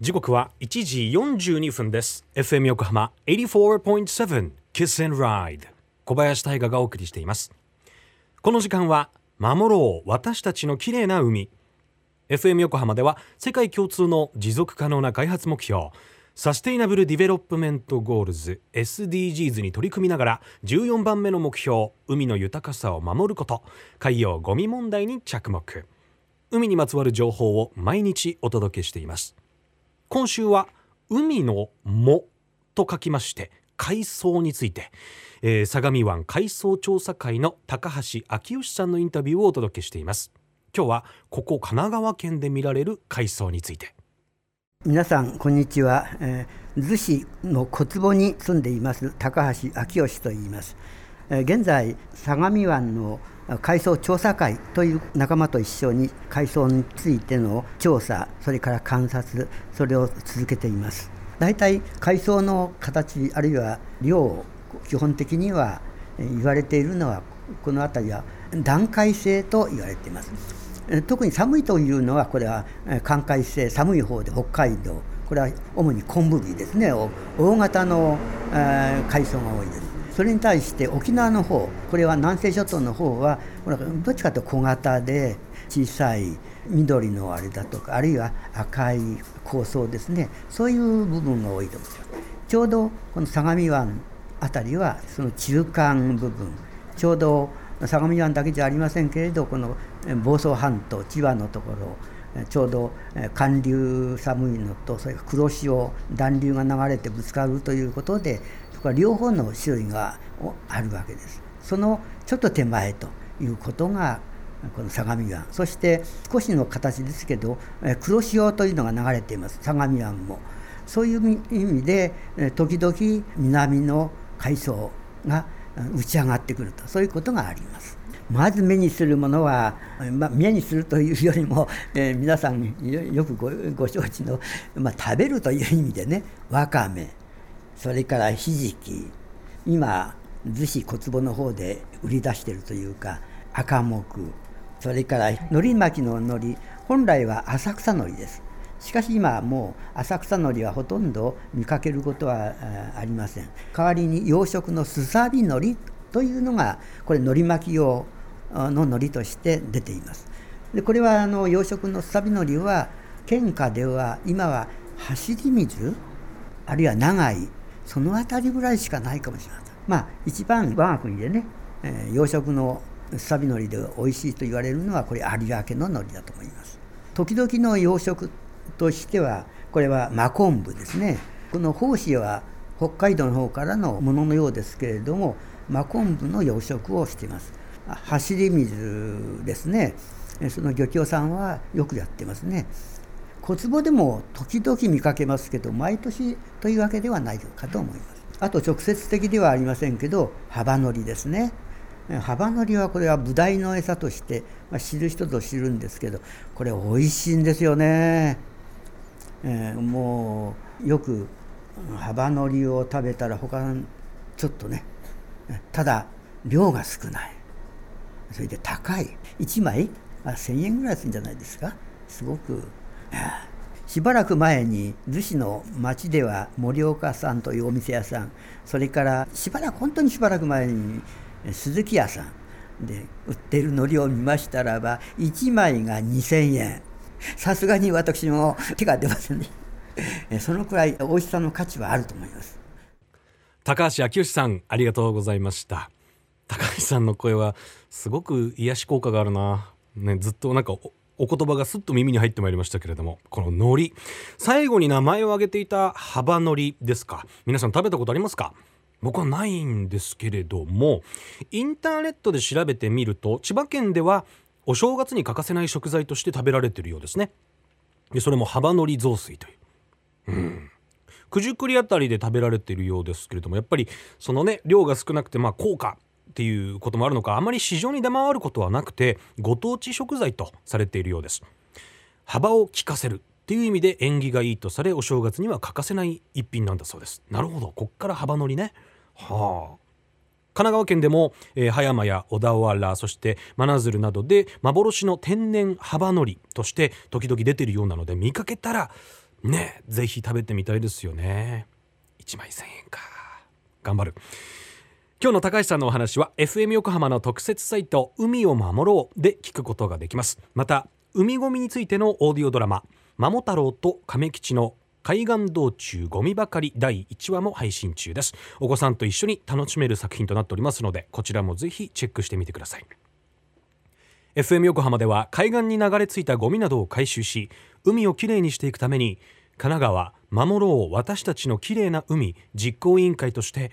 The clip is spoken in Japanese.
時刻は1時42分です。FM 横浜84.7 Kiss and Ride 小林大賀がお送りしています。この時間は守ろう私たちの綺麗な海。FM 横浜では世界共通の持続可能な開発目標サステイナブル・ディベロップメント・ゴールズ SDGs に取り組みながら14番目の目標海の豊かさを守ること海洋ゴミ問題に着目。海にまつわる情報を毎日お届けしています。今週は海の藻と書きまして海藻について、えー、相模湾海藻調査会の高橋昭義さんのインタビューをお届けしています。今日はここ神奈川県で見られる海藻について。皆さんこんにちは、えー、逗子の小坪に住んでいます高橋昭義と言います、現在相模湾の海藻調査会という仲間と一緒に海藻についての調査それから観察それを続けています。大体海藻の形あるいは量基本的には言われているのはこの辺りは段階性と言われています。特に寒いというのはこれは寒海性寒い方で北海道。これは主に昆布類ですね。大型の海藻が多いです。それに対して沖縄の方これは南西諸島の方はどっちかというと小型で小さい緑のあれだとかあるいは赤い構想ですねそういう部分が多いと思いますちょうどこの相模湾あたりはその中間部分。ちょうど相模湾だけじゃありませんけれどこの房総半島千葉のところちょうど寒流寒いのとそれから黒潮暖流が流れてぶつかるということでそこは両方の種類があるわけです。そのちょっと手前ということがこの相模湾そして少しの形ですけど黒潮というのが流れています相模湾も。そういう意味で時々南の海藻が打ち上がってくるとそういうことがあります。まず目にするものは、まあ、目にするというよりも、えー、皆さんよくごご承知の、まあ、食べるという意味でねわかめそれからひじき今逗子小坪の方で売り出しているというか赤木それから海苔巻きの海苔本来は浅草海苔です。しかし今もう浅草海苔はほとんど見かけることはありません。代わりに養殖のすさび海苔というのがこれ海苔巻き用の海苔として出ています。でこれはあの養殖のすさび海苔は県下では今は走り水あるいは長いその辺りぐらいしかないかもしれません。まあ一番我が国でね、えー、養殖のすさび海苔で美味しいと言われるのはこれ有明の海苔だと思います。時々の養殖としてはこれは真昆布ですね。この胞子は北海道の方からのもののようですけれども真昆布の養殖をしています。走り水ですね。その漁協さんはよくやってますね。小坪でも時々見かけますけど毎年というわけではないかと思います。あと直接的ではありませんけど幅のりですね。幅のりはこれはブダイの餌として、まあ、知る人ぞ知るんですけどこれ美味しいんですよね。えー、もうよく幅のりを食べたら他ちょっとねただ量が少ない。それで高い。1枚あ1,000円ぐらいするんじゃないですか？すごく。しばらく前に逗子の町では森岡さんというお店屋さん。それからしばらく本当にしばらく前に鈴木屋さん。で売ってる海苔を見ましたらば1枚が2,000円。さすがに私も手が出ませんね。そのくらい美味しさの価値はあると思います。高橋昭義さんありがとうございました。高橋さんの声はすごく癒し効果があるな。ねずっとなんかお言葉がすっと耳に入ってまいりましたけれどもこの海苔。最後に名前を挙げていた幅海苔ですか。皆さん食べたことありますか？僕はないんですけれどもインターネットで調べてみると千葉県ではお正月に欠かせない食材として食べられているようですね。でそれも幅のり雑炊という。うん。九十九里あたりで食べられているようですけれどもやっぱりそのね量が少なくてまあ高価。っていうこともあるのかあまり市場に出回ることはなくてご当地食材とされているようです。幅を利かせるっていう意味で縁起がいいとされお正月には欠かせない一品なんだそうです。なるほど。こっから幅のりね。はあ。神奈川県でも、えー、葉山や小田原そして真鶴などで幻の天然幅のりとして時々出てるようなので見かけたらねぜひ食べてみたいですよね。1枚1000円か。頑張る。今日の高橋さんのお話は FM 横浜の特設サイト海を守ろうで聞くことができます。また海ごみについてのオーディオドラマ桃太郎と亀吉の海岸道中ゴミばかり第1話も配信中です。お子さんと一緒に楽しめる作品となっておりますのでこちらもぜひチェックしてみてください。FM 横浜では海岸に流れ着いたゴミなどを回収し海をきれいにしていくために神奈川守ろう私たちのきれいな海実行委員会として